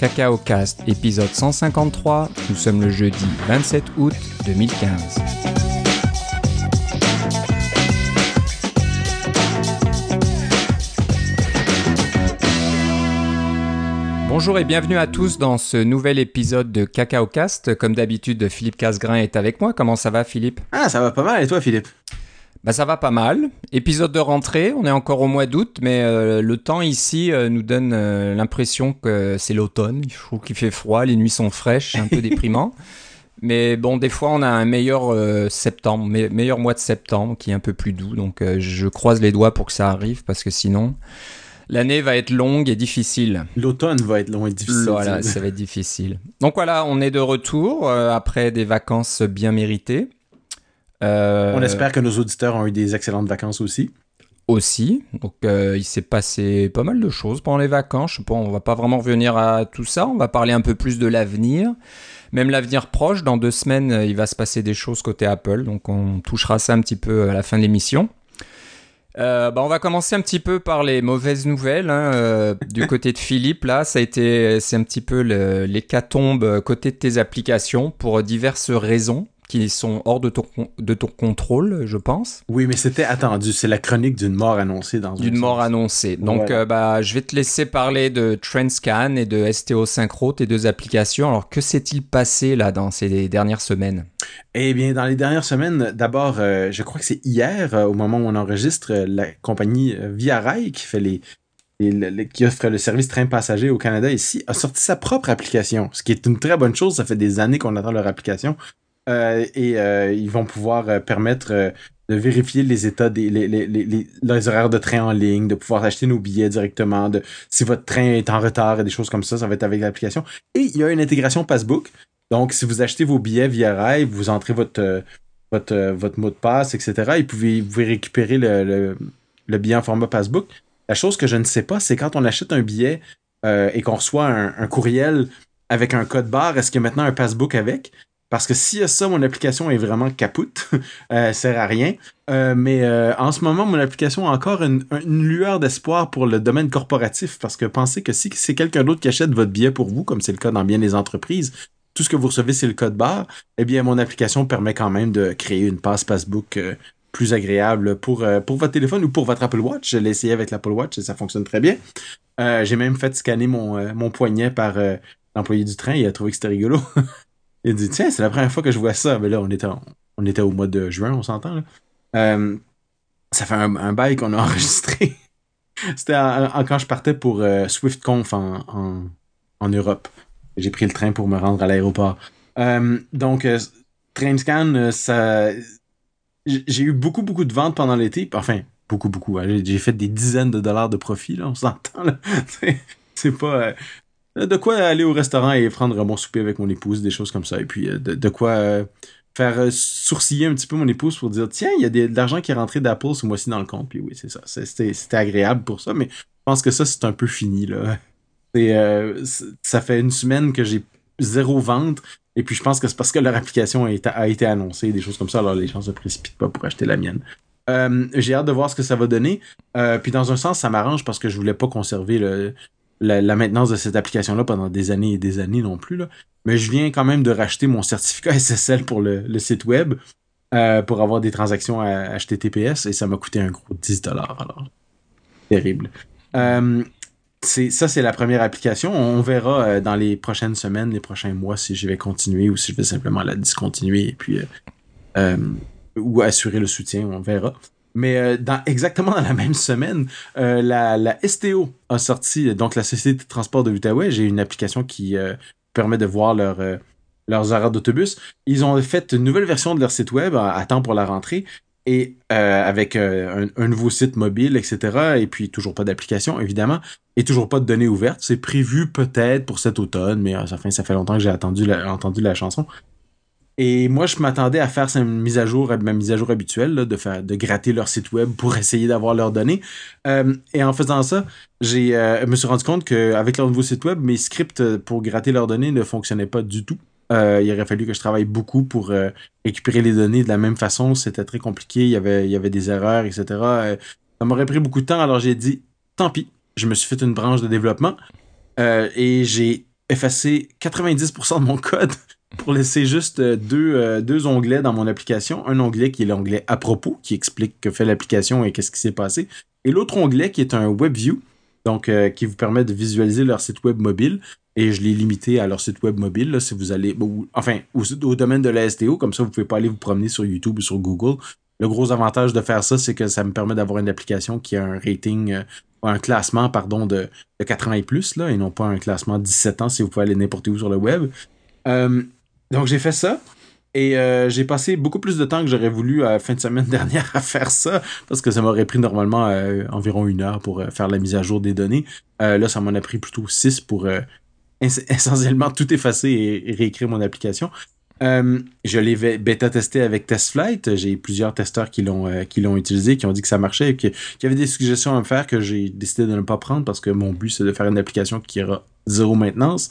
Cacao Cast, épisode 153. Nous sommes le jeudi 27 août 2015. Bonjour et bienvenue à tous dans ce nouvel épisode de Cacao Cast. Comme d'habitude, Philippe Casgrain est avec moi. Comment ça va, Philippe? Ah, ça va pas mal. Et toi, Philippe? Bah ça va pas mal. Épisode de rentrée, on est encore au mois d'août, mais euh, le temps ici euh, nous donne euh, l'impression que c'est l'automne. Je trouve qu'il fait froid, les nuits sont fraîches, un peu déprimant. Mais bon, des fois on a un meilleur septembre, meilleur mois de septembre qui est un peu plus doux. Donc je croise les doigts pour que ça arrive parce que sinon l'année va être longue et difficile. L'automne va être long et difficile. Voilà, ça va être difficile. Donc voilà, on est de retour après des vacances bien méritées. Euh, on espère que nos auditeurs ont eu des excellentes vacances aussi. Aussi. Donc, euh, il s'est passé pas mal de choses pendant les vacances. Je sais pas, on va pas vraiment revenir à tout ça. On va parler un peu plus de l'avenir. Même l'avenir proche. Dans deux semaines, il va se passer des choses côté Apple. Donc, on touchera ça un petit peu à la fin de l'émission. Euh, bah on va commencer un petit peu par les mauvaises nouvelles. Hein. du côté de Philippe, là, ça a été, c'est un petit peu l'hécatombe côté de tes applications pour diverses raisons qui sont hors de ton, de ton contrôle, je pense. Oui, mais c'était attendu. C'est la chronique d'une mort annoncée dans D'une mort annoncée. Donc, euh, bah, je vais te laisser parler de Trendscan et de STO Synchro, tes deux applications. Alors, que s'est-il passé là dans ces dernières semaines? Eh bien, dans les dernières semaines, d'abord, euh, je crois que c'est hier, euh, au moment où on enregistre, la compagnie Via Rail qui fait les, qui offre le service train passager au Canada ici, a sorti sa propre application, ce qui est une très bonne chose. Ça fait des années qu'on attend leur application. Euh, et euh, ils vont pouvoir euh, permettre de vérifier les états des les, les, les, horaires de train en ligne, de pouvoir acheter nos billets directement, de si votre train est en retard et des choses comme ça, ça va être avec l'application. Et il y a une intégration Passbook. Donc, si vous achetez vos billets via Rail, vous entrez votre, votre, votre mot de passe, etc. Et vous pouvez, récupérer le, le, billet en format Passbook. La chose que je ne sais pas, c'est quand on achète un billet et qu'on reçoit un, un, courriel avec un code barre, est-ce qu'il y a maintenant un Passbook avec? Parce que s'il y a ça, mon application est vraiment capoute. euh, sert à rien. Euh, mais euh, en ce moment, mon application a encore une, lueur d'espoir pour le domaine corporatif. Parce que pensez que si c'est quelqu'un d'autre qui achète votre billet pour vous, comme c'est le cas dans bien des entreprises, tout ce que vous recevez, c'est le code barre, eh bien, mon application permet quand même de créer une passe Facebook euh, plus agréable pour, pour votre téléphone ou pour votre Apple Watch. Je l'ai essayé avec l'Apple Watch et ça fonctionne très bien. J'ai même fait scanner mon, mon poignet par l'employé du train. Il a trouvé que c'était rigolo. Il dit Tiens, c'est la première fois que je vois ça. Mais là, on était, on était au mois de juin, on s'entend. Euh, ça fait un, bail qu'on a enregistré. C'était quand je partais pour euh, SwiftConf en, en, Europe. J'ai pris le train pour me rendre à l'aéroport. Euh, donc, TrainScan, ça. J'ai eu beaucoup, beaucoup de ventes pendant l'été. Enfin, beaucoup, beaucoup. J'ai fait des dizaines de dollars de profit, là, on s'entend. C'est pas. Euh, de quoi aller au restaurant et prendre mon souper avec mon épouse, des choses comme ça. Et puis euh, de, quoi euh, faire sourciller un petit peu mon épouse pour dire tiens, il y a de l'argent qui est rentré d'Apple ce mois-ci dans le compte. Puis oui, c'est ça. C'était agréable pour ça, mais je pense que ça, c'est un peu fini. là. ça fait une semaine que j'ai zéro vente. Et puis je pense que c'est parce que leur application a été, annoncée, des choses comme ça. Alors les gens se précipitent pas pour acheter la mienne. j'ai hâte de voir ce que ça va donner. puis dans un sens, ça m'arrange parce que je voulais pas conserver le, la, maintenance de cette application-là pendant des années et des années non plus. Là. Mais je viens quand même de racheter mon certificat SSL pour le, site web euh, pour avoir des transactions à HTTPS et ça m'a coûté un gros 10 Alors, terrible. Euh, ça, c'est la première application. On verra euh, dans les prochaines semaines, les prochains mois si je vais continuer ou si je vais simplement la discontinuer puis ou assurer le soutien. On verra. Mais euh, dans, exactement dans la même semaine, euh, la, STO a sorti, donc la Société de transport de l'Outaouais, j'ai une application qui euh, permet de voir leur, leurs horaires d'autobus. Ils ont fait une nouvelle version de leur site web à, temps pour la rentrée et avec un, nouveau site mobile, etc. Et puis toujours pas d'application, évidemment, et toujours pas de données ouvertes. C'est prévu peut-être pour cet automne, mais ça fait, ça fait longtemps que j'ai entendu la chanson. Et moi, je m'attendais à faire cette mise à jour, ma mise à jour habituelle, de, faire, de gratter leur site web pour essayer d'avoir leurs données. Euh, et en faisant ça, j'ai, euh, me suis rendu compte qu'avec leur nouveau site web, mes scripts pour gratter leurs données ne fonctionnaient pas du tout. Euh, il aurait fallu que je travaille beaucoup pour récupérer les données de la même façon. C'était très compliqué. Il y avait, il y avait des erreurs, etc. ça m'aurait pris beaucoup de temps. Alors j'ai dit, tant pis. Je me suis fait une branche de développement et j'ai effacer 90% de mon code pour laisser juste deux, deux onglets dans mon application. Un onglet qui est l'onglet à propos, qui explique que fait l'application et qu'est-ce qui s'est passé. Et l'autre onglet qui est un WebView, donc qui vous permet de visualiser leur site web mobile. Et je l'ai limité à leur site web mobile, là, si vous allez, enfin, au, domaine de la STO, comme ça, vous pouvez pas aller vous promener sur YouTube ou sur Google. Le gros avantage de faire ça, c'est que ça me permet d'avoir une application qui a un rating, euh, un classement, pardon, de, 80 et plus, là, et non pas un classement 17 ans si vous pouvez aller n'importe où sur le web. Euh, donc j'ai fait ça. Et euh, j'ai passé beaucoup plus de temps que j'aurais voulu à la fin de semaine dernière à faire ça, parce que ça m'aurait pris normalement environ une heure pour faire la mise à jour des données. là, ça m'en a pris plutôt six pour essentiellement tout effacer et, réécrire mon application. Euh, je l'ai bêta testé avec TestFlight. J'ai plusieurs testeurs qui l'ont euh, qui l'ont utilisé, qui ont dit que ça marchait, et qui, qui avaient des suggestions à me faire que j'ai décidé de ne pas prendre parce que mon but c'est de faire une application qui aura zéro maintenance.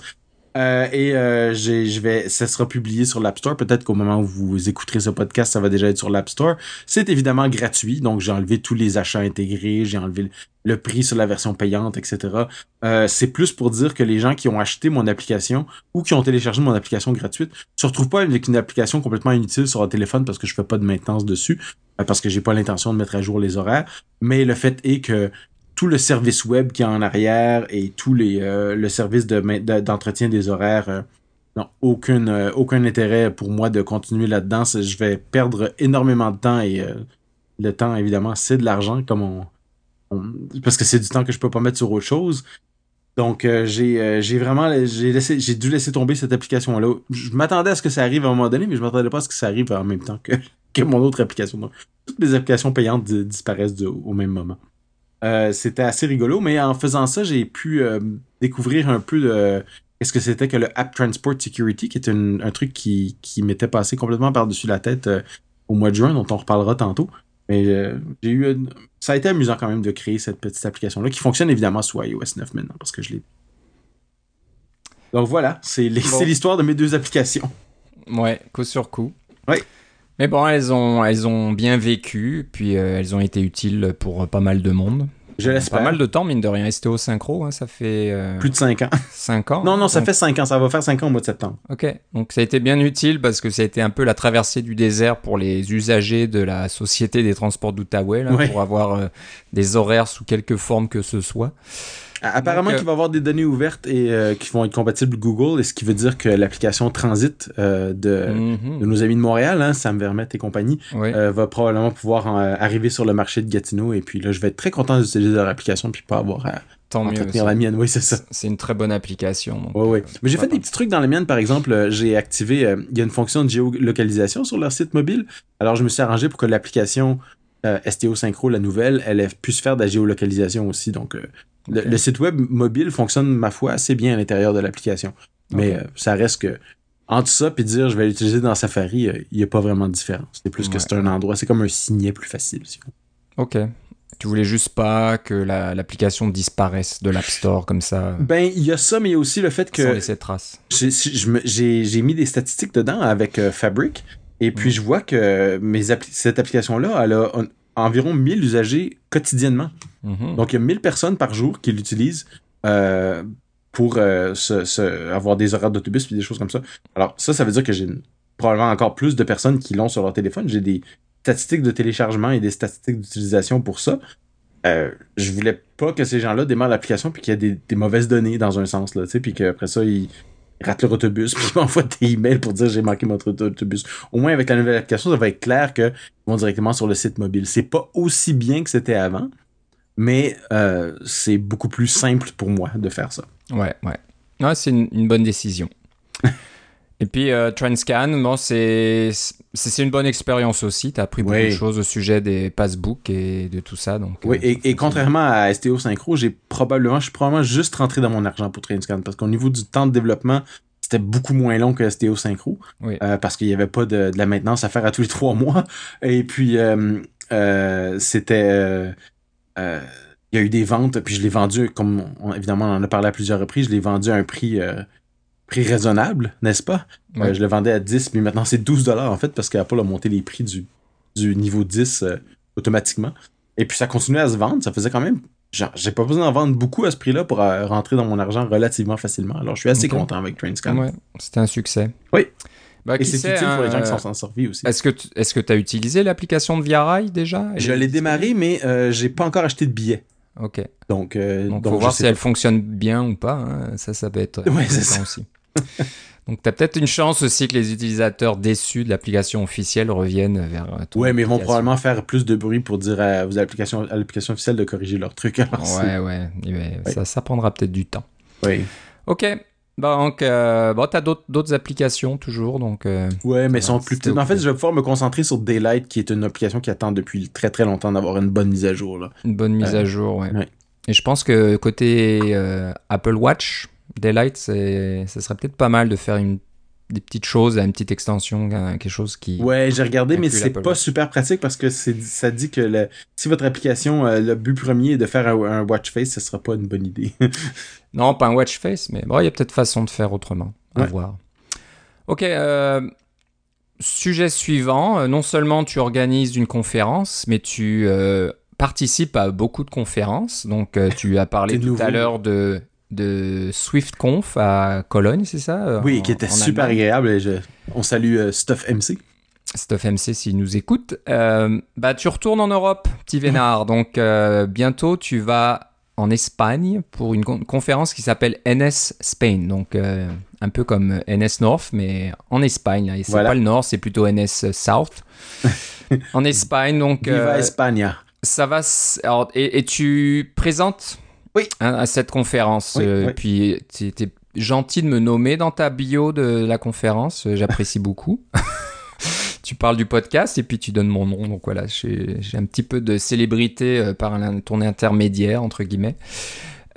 Euh, et euh, je vais, ça sera publié sur l'App Store. Peut-être qu'au moment où vous écouterez ce podcast, ça va déjà être sur l'App Store. C'est évidemment gratuit, donc j'ai enlevé tous les achats intégrés, j'ai enlevé le, prix sur la version payante, etc. Euh, c'est plus pour dire que les gens qui ont acheté mon application ou qui ont téléchargé mon application gratuite se retrouvent pas avec une application complètement inutile sur un téléphone parce que je fais pas de maintenance dessus, parce que j'ai pas l'intention de mettre à jour les horaires. Mais le fait est que tout le service web qui est en arrière et tout euh, le service d'entretien des horaires euh, n'ont aucun, euh, aucun intérêt pour moi de continuer là-dedans. Je vais perdre énormément de temps et le temps, évidemment, c'est de l'argent comme on, parce que c'est du temps que je peux pas mettre sur autre chose. Donc j'ai vraiment j'ai dû laisser tomber cette application là. Je m'attendais à ce que ça arrive à un moment donné, mais je m'attendais pas à ce que ça arrive en même temps que, que mon autre application. Donc, toutes mes applications payantes disparaissent au même moment. Euh, c'était assez rigolo, mais en faisant ça, j'ai pu euh, découvrir un peu de qu'est-ce que c'était que le App Transport Security, qui est un truc qui, qui m'était passé complètement par-dessus la tête euh, au mois de juin, dont on reparlera tantôt. Mais j'ai eu ça a été amusant quand même de créer cette petite application-là, qui fonctionne évidemment sur iOS 9 maintenant, parce que je l'ai. Donc voilà, c'est l'histoire de mes deux applications. Ouais, coup sur coup. Oui. Mais bon, elles ont, elles ont bien vécu, puis euh, elles ont été utiles pour pas mal de monde. Je l'espère. Pas mal de temps, mine de rien. STO Synchro, hein, ça fait. Euh, Plus de 5 ans. 5 ans Non, non, ça fait 5 ans. Ça va faire 5 ans au mois de septembre. Ok. Donc ça a été bien utile parce que ça a été un peu la traversée du désert pour les usagers de la Société des Transports d'Outaouais, pour avoir euh, des horaires sous quelque forme que ce soit. Apparemment, qu'il va y avoir des données ouvertes et euh, qui vont être compatibles Google, et ce qui veut dire que l'application Transit euh, mhm. de, nos amis de Montréal, hein, Sam Vermette et compagnie, euh, va probablement pouvoir arriver sur le marché de Gatineau. Et puis là, je vais être très content d'utiliser leur application puis pas avoir à Tant entretenir la mienne. Oui, c'est ça. C'est une très bonne application. Oui, oui. Mais j'ai fait des petits trucs dans la mienne. Par exemple, j'ai activé, il y a une fonction de géolocalisation sur leur site mobile. Alors, je me suis arrangé pour que l'application STO Synchro, la nouvelle, elle puisse faire de la géolocalisation aussi. Donc, le, site web mobile fonctionne, ma foi, assez bien à l'intérieur de l'application. Mais euh, ça reste que entre ça et dire je vais l'utiliser dans Safari, euh, il n'y a pas vraiment de différence. C'est plus que c'est un endroit, c'est comme un signet plus facile. ok. Tu voulais juste pas que l'application disparaisse de l'App Store comme ça. Ben, il y a ça, mais il y a aussi le fait que. Sans laisser trace. J'ai mis des statistiques dedans avec euh, Fabric. Et puis, mm. je vois que mes cette application-là, elle a environ 1000 usagers quotidiennement. Mhm. Donc, il y a 1000 personnes par jour qui l'utilisent euh, pour euh, avoir des horaires d'autobus et des choses comme ça. Alors, ça, ça veut dire que j'ai probablement encore plus de personnes qui l'ont sur leur téléphone. J'ai des statistiques de téléchargement et des statistiques d'utilisation pour ça. Euh, je voulais pas que ces gens-là démarrent l'application puis qu'il y ait des, mauvaises données dans un sens, là, tu sais, puis qu'après ça, ils ratent leur autobus, puis ils m'envoient des emails pour dire j'ai manqué mon autobus. Au moins, avec la nouvelle application, ça va être clair qu'ils vont directement sur le site mobile. C'est pas aussi bien que c'était avant, mais euh, c'est beaucoup plus simple pour moi de faire ça. Ouais, ouais. c'est une, bonne décision. Et puis euh, Transcan, bon, c'est une bonne expérience aussi. Tu as appris beaucoup de choses au sujet des passbooks et de tout ça. Donc, oui, euh, et, contrairement à STO Synchro, j'ai probablement, je suis probablement juste rentré dans mon argent pour Transcan parce qu'au niveau du temps de développement, c'était beaucoup moins long que STO Synchro parce qu'il n'y avait pas de, la maintenance à faire à tous les trois mois. Et puis, c'était euh, il y a eu des ventes, puis je l'ai vendu, comme évidemment on en a parlé à plusieurs reprises, je l'ai vendu à un prix, euh, prix raisonnable, n'est-ce pas? Euh, je le vendais à 10, mais maintenant c'est 12 dollars en fait, parce qu'Apple a monté les prix du, du niveau 10 automatiquement. Et puis ça continuait à se vendre, ça faisait quand même j'ai pas besoin d'en vendre beaucoup à ce prix-là pour euh, rentrer dans mon argent relativement facilement. Alors, je suis assez content avec TrainScan. Ouais, c'était un succès. Oui. Bah, Et c'est utile pour les gens qui euh, s'en sont servis aussi. Est-ce que tu est-ce que as utilisé l'application de ViaRail déjà? Elle Je est l'ai démarré, mais euh, j'ai pas encore acheté de billets. Ok. Donc, euh, Donc, donc, faut je voir si elle fonctionne bien ou pas. hein. Ça, ça peut être Ouais, ça. aussi. Donc, tu as peut-être une chance aussi que les utilisateurs déçus de l'application officielle reviennent vers ton Ouais, mais ils vont probablement faire plus de bruit pour dire à, vos applications, à l'application officielle de corriger leur truc. Alors, Ouais, ouais. Ça, ça prendra peut-être du temps. ouais. Ok. Bah, donc, euh, bon, tu as d'autres applications toujours. Donc, euh, Ouais, mais sont plus petites. En fait, je vais pouvoir me concentrer sur Daylight, qui est une application qui attend depuis très très longtemps d'avoir une bonne mise à jour. Là. une bonne mise Euh, à jour. Ouais. ouais. Et je pense que côté euh, Apple Watch, Daylight, c'est- ça serait peut-être pas mal de faire une, des petites choses, une petite extension, quelque chose qui. Ouais, j'ai regardé, mais c'est pas super pratique parce que c'est ça dit que le- si votre application, euh, le but premier est de faire un, un watch face, ce sera pas une bonne idée. Non, pas un watch face, mais bon, il y a peut-être façon de faire autrement. À Ouais. voir. Ok. euh, sujet suivant. euh, non seulement tu organises une conférence, mais tu euh, participes à beaucoup de conférences. Donc, euh, tu as parlé tout nouveau. à l'heure de de SwiftConf à Cologne, c'est ça euh, oui, en- qui était super Allemagne agréable. Et je- on salue euh, Stuff MC. Stuff MC s'il nous écoute. Euh, bah, tu retournes en Europe, petit Vénard. Donc, euh, bientôt, tu vas en Espagne pour une con- conférence qui s'appelle NS Spain. Donc, un peu comme NS North, mais en Espagne. là. Et c'est Voilà. pas le Nord, c'est plutôt NS South. en Espagne, donc, Viva España. ça va. s- alors, et, et tu présentes Oui. à cette conférence. Oui, euh, oui. Puis, tu étais gentil de me nommer dans ta bio de la conférence. euh, J'apprécie beaucoup. tu parles du podcast et puis tu donnes mon nom. Donc voilà, j'ai un petit peu de célébrité euh, par un ton intermédiaire, entre guillemets.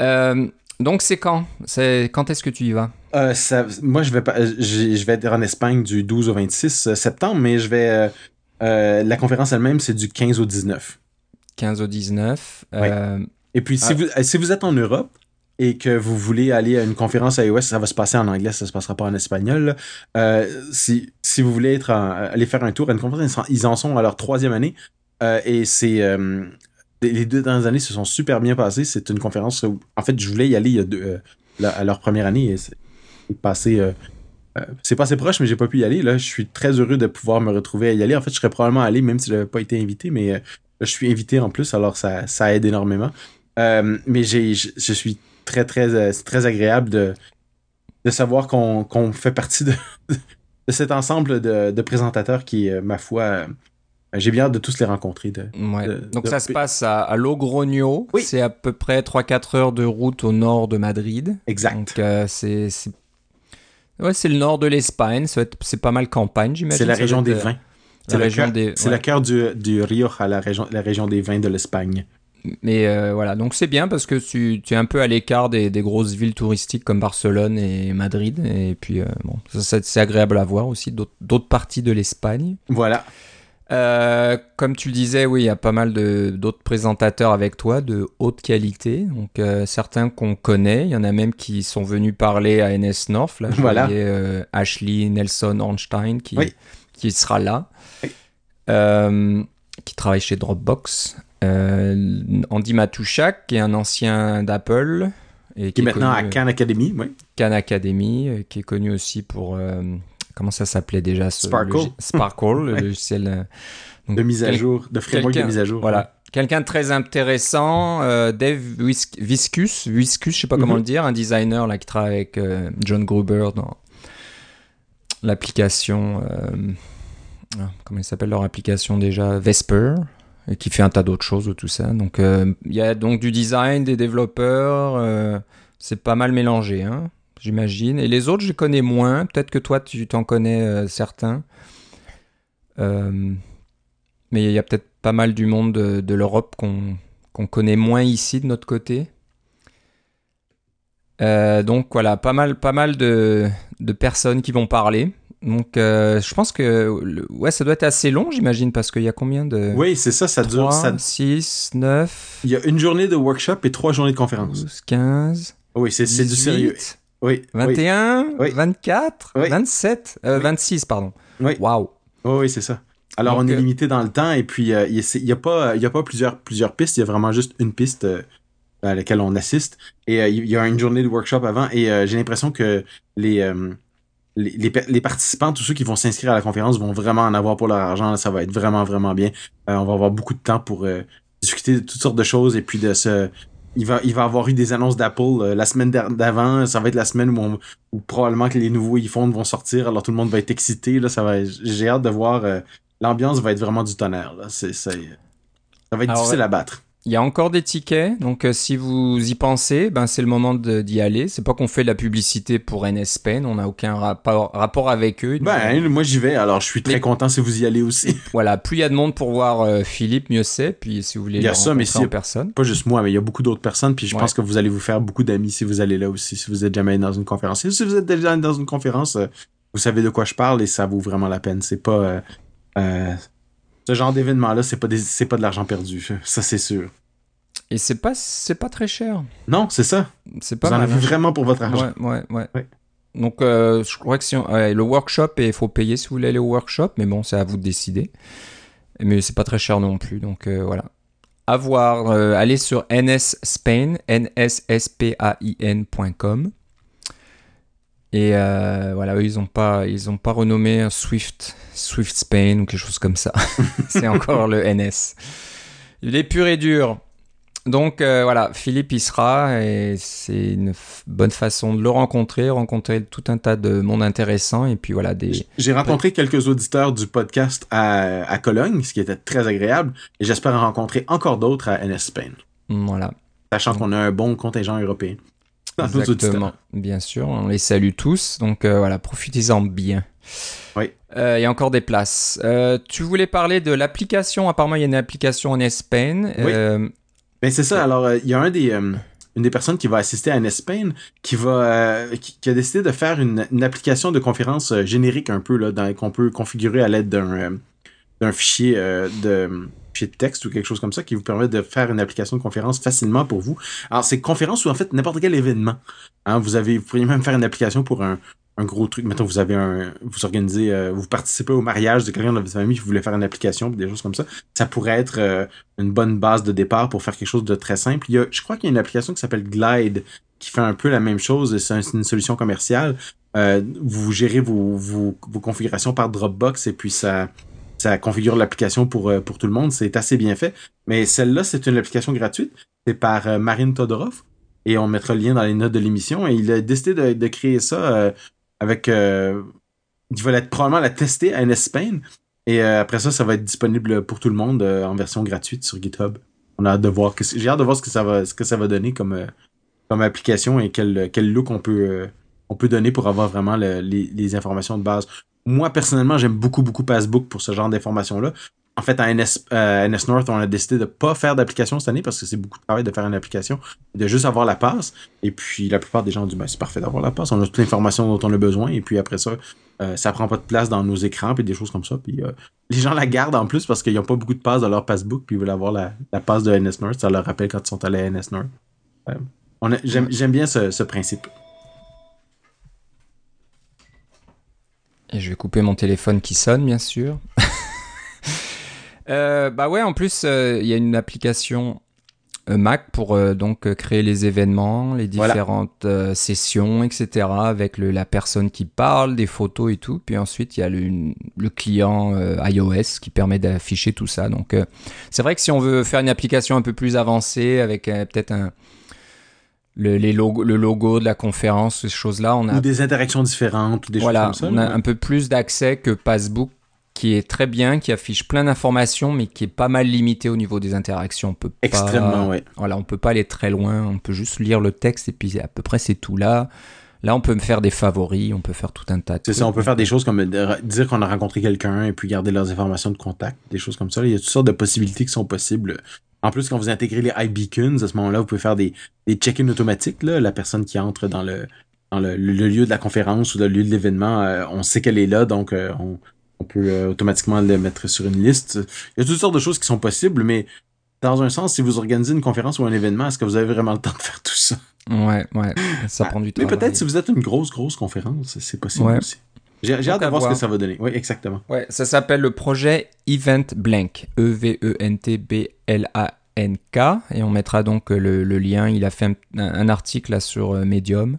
Euh, donc, c'est quand? C'est Quand est-ce que tu y vas? Euh, ça- moi, je vais, pas, je vais être en Espagne du 12 au 26 septembre, mais je vais. euh, euh, la conférence elle-même, c'est du 15 au 19. 15 au 19. euh, Et puis, si, Ah. vous, euh, si vous êtes en Europe et que vous voulez aller à une conférence iOS, ça va se passer en anglais, ça se passera pas en espagnol. Euh, si, si vous voulez être en- aller faire un tour à une conférence, ils en- sont à leur troisième année. Euh, et c'est. euh, les- deux dernières années se sont super bien passées. C'est une conférence où, en fait, je voulais y aller il y a deux, euh, à leur première année et c'est passé. euh, euh, c'est passé proche, mais j'ai pas pu y aller. Là, je suis très heureux de pouvoir me retrouver à y aller. En fait, je serais probablement allé même si je n'avais pas été invité, mais euh, là, je suis invité en plus, alors ça, ça aide énormément. Euh, mais j'ai, je, je suis très, très, euh, c'est très agréable de, de savoir qu'on, qu'on fait partie de, de cet ensemble de, de présentateurs qui, euh, ma foi, j'ai bien hâte de tous les rencontrer. De... Ouais. de- Donc de- ça se passe à, à. Oui. C'est à peu près 3-4 heures de route au nord de Madrid. Exact. Donc euh, c'est c'est- ouais, c'est le nord de l'Espagne. C'est pas mal campagne, j'imagine. c'est la région des vins. La C'est le région des. C'est ouais. le cœur du, du Rioja, la région, la région des vins de l'Espagne. Mais euh, voilà, donc c'est bien parce que tu, tu es un peu à l'écart des, des grosses villes touristiques comme Barcelone et Madrid. Et puis euh, bon, c'est agréable à voir aussi d'autres parties de l'Espagne. Voilà. Euh, comme tu le disais, oui, il y a pas mal d'autres présentateurs avec toi de haute qualité. Donc certains qu'on connaît, il y en a même qui sont venus parler à NS North. Là, je Voilà. voyais Ashley Nelson Ornstein qui, Oui. qui sera là, Oui. Qui travaille chez Dropbox. Euh, Andy Matushak, qui est un ancien d'Apple. Et Qui est est maintenant à Khan Academy. Oui. Khan Academy, euh, qui est connu aussi pour. euh, comment ça s'appelait déjà ce Sparkle. logi- Sparkle, le logiciel. donc, De mise à jour, de framework de mise à jour. Voilà. Quelqu'un de très intéressant, euh, Dave Vis- Viscus, Viscus, je sais pas comment Mhm. le dire, un designer là qui travaille avec euh, John Gruber dans l'application, euh, ah, comment il s'appelle leur application déjà, Vesper, et qui fait un tas d'autres choses tout ça. Donc euh, il y a donc du design, des développeurs, euh, c'est pas mal mélangé, hein, j'imagine. Et les autres, je connais moins. Peut-être que toi, tu t'en connais euh, certains. Mais il y a peut-être pas mal du monde de, de l'Europe qu'on connaît moins ici de notre côté. Donc voilà, pas mal, pas mal de, de personnes qui vont parler. Donc euh, je pense que le- ouais, ça doit être assez long, j'imagine, parce qu'il y a combien de... Oui, c'est ça, ça dure. 3, ça- 6, 9, Il y a une journée de workshop et trois journées de conférence. 12, 15, Oui, c'est c'est du 18, sérieux. Oui. oui. 21, Oui. 24, Oui. 27, euh, Oui. 26, pardon. Oui. Waouh. Oui, oui, c'est ça. Alors, Donc, on est euh, limité dans le temps et puis euh, il n'y a, pas, y a pas plusieurs, plusieurs pistes, il y a vraiment juste une piste. euh, à laquelle on assiste. Et il y a une journée de workshop avant et j'ai l'impression que les, les, les, participants, tous ceux qui vont s'inscrire à la conférence vont vraiment en avoir pour leur argent. Ça va être vraiment, vraiment bien. on va avoir beaucoup de temps pour discuter de toutes sortes de choses et puis de se il va, il va avoir eu des annonces d'Apple euh, la semaine d'avant. Ça va être la semaine où, où, probablement que les nouveaux iPhones vont sortir. Alors tout le monde va être excité. Là, ça va. J'ai hâte de voir. Euh, l'ambiance va être vraiment du tonnerre. Là. C'est, ça va être difficile à battre. Il y a encore des tickets, donc euh, si vous y pensez, ben c'est le moment d'y aller. C'est pas qu'on fait de la publicité pour NS Pen, on n'a aucun rapport, rapport avec eux. Ben moi j'y vais, alors je suis très content si vous y allez aussi. Voilà, plus il y a de monde pour voir euh, Philippe, mieux c'est. Puis si vous voulez, il y a ça, mais si personne. Pas juste moi, mais il y a beaucoup d'autres personnes. Puis je pense que vous allez vous faire beaucoup d'amis si vous allez là aussi, si vous êtes jamais dans une conférence. si vous êtes déjà dans une conférence, euh, vous savez de quoi je parle et ça vaut vraiment la peine. C'est pas ce genre d'événement là, c'est pas pas de l'argent perdu, ça c'est sûr. Et c'est pas, pas très cher. Non, c'est ça. C'est pas Vous en avez hein. vraiment pour votre argent. Ouais, ouais, ouais. Donc, euh, je crois que si le workshop, il faut payer si vous voulez aller au workshop, mais bon, c'est à vous de décider. Mais c'est pas très cher non plus, donc euh, voilà. À voir, euh, allez sur nsspain, nspain.com. Et voilà, eux, ils n'ont pas, ils ont pas renommé Swift, Swift Spain ou quelque chose comme ça. c'est encore le NS. Il est pur et dur. Donc euh, voilà, Philippe y sera et c'est une bonne façon de le rencontrer, rencontrer tout un tas de monde intéressant et puis voilà des. J'ai rencontré quelques auditeurs du podcast à, à, Cologne, ce qui était très agréable et j'espère en rencontrer encore d'autres à NS Spain. Voilà. Sachant qu'on a un bon contingent européen. Exactement, bien sûr, on les salue tous, donc euh, voilà, profitez-en bien. Oui. Euh, il y a encore des places. tu voulais parler de l'application, apparemment il y a une application en Espagne. Oui. Ben c'est ça. Alors, euh, il y a un des, euh, une des personnes qui va assister à Nespain qui va euh, qui, a décidé de faire une, une application de conférence générique un peu là, qu'on peut configurer à l'aide d'un d'un fichier de fichier de texte ou quelque chose comme ça qui vous permet de faire une application de conférence facilement pour vous. Alors, c'est conférence ou en fait n'importe quel événement. Hein, vous avez, vous pourriez même faire une application pour un, gros truc. Mettons, vous avez un, vous organisez, euh, vous participez au mariage de quelqu'un de votre famille qui voulait faire une application, des choses comme ça. Ça pourrait être euh, une bonne base de départ pour faire quelque chose de très simple. Il y je crois qu'il y a une application qui s'appelle Glide qui fait un peu la même chose. C'est une solution commerciale. Euh, vous gérez vos, configurations par Dropbox et puis ça, ça configure l'application pour, pour tout le monde. C'est assez bien fait. Mais celle-là, c'est une application gratuite. C'est par Marine Todorov. Et on mettra le lien dans les notes de l'émission. Et il a décidé de, créer ça avec euh, il va probablement la tester à NSPain et euh, après ça ça va être disponible pour tout le monde euh, en version gratuite sur GitHub. On a hâte de voir j'ai hâte de voir ce que ça va ce que ça va donner comme comme application et quel quel look on peut on peut donner pour avoir vraiment les, informations de base. Moi personnellement, j'aime beaucoup beaucoup Passbook pour ce genre d'informations là en fait, à NS, euh, North, on a décidé de pas faire d'application cette année parce que c'est beaucoup de travail de faire une application, de juste avoir la passe. Et puis, la plupart des gens ont dit, ben, c'est parfait d'avoir la passe. On a toute l'information dont on a besoin. Et puis, après ça, euh, ça prend pas de place dans nos écrans puis des choses comme ça. Puis, euh, les gens la gardent en plus parce qu'ils n'ont pas beaucoup de passes dans leur passbook puis ils veulent avoir la, passe de NS North. Ça leur rappelle quand ils sont allés à NS North. Euh, J'aime bien ce principe. Et je vais couper mon téléphone qui sonne, bien sûr. Euh, bah ouais, en plus, euh, il y a une application euh, Mac pour donc créer les événements, les différentes sessions, etc. avec le, la personne qui parle, des photos et tout. Puis ensuite, il y a le, le client iOS qui permet d'afficher tout ça. Donc, c'est vrai que si on veut faire une application un peu plus avancée avec peut-être un le, les logo, le logo de la conférence, ces choses-là, on a ou des interactions différentes, ou des voilà, choses comme ça. On a un peu plus d'accès que Passbook qui est très bien, qui affiche plein d'informations, mais qui est pas mal limité au niveau des interactions. On peut Extrêmement, oui. Voilà, on peut pas aller très loin, on peut juste lire le texte et puis à peu près c'est tout là. Là, on peut me faire des favoris, on peut faire tout un tas de C'est ça, on peut faire des choses comme dire qu'on a rencontré quelqu'un et puis garder leurs informations de contact, des choses comme ça. Il y a toutes sortes de possibilités qui sont possibles. En plus, quand vous intégrez les iBeacons, à ce moment-là, vous pouvez faire des, des check-ins automatiques. Là. La personne qui entre dans le, dans le, lieu de la conférence ou le lieu de l'événement, euh, on sait qu'elle est là, donc euh, on, on peut euh, automatiquement le mettre sur une liste. Il y a toutes sortes de choses qui sont possibles, mais dans un sens, si vous organisez une conférence ou un événement, est-ce que vous avez vraiment le temps de faire tout ça? Ouais, ouais, ça prend du temps. Mais peut-être si vous êtes une grosse, grosse conférence, c'est possible aussi. J'ai hâte de voir, ce que ça va donner. Oui, exactement. Ouais, ça s'appelle le projet Event Blank. E-V-E-N-T-B-L-A NK et on mettra donc le, lien. Il a fait un, article là sur Medium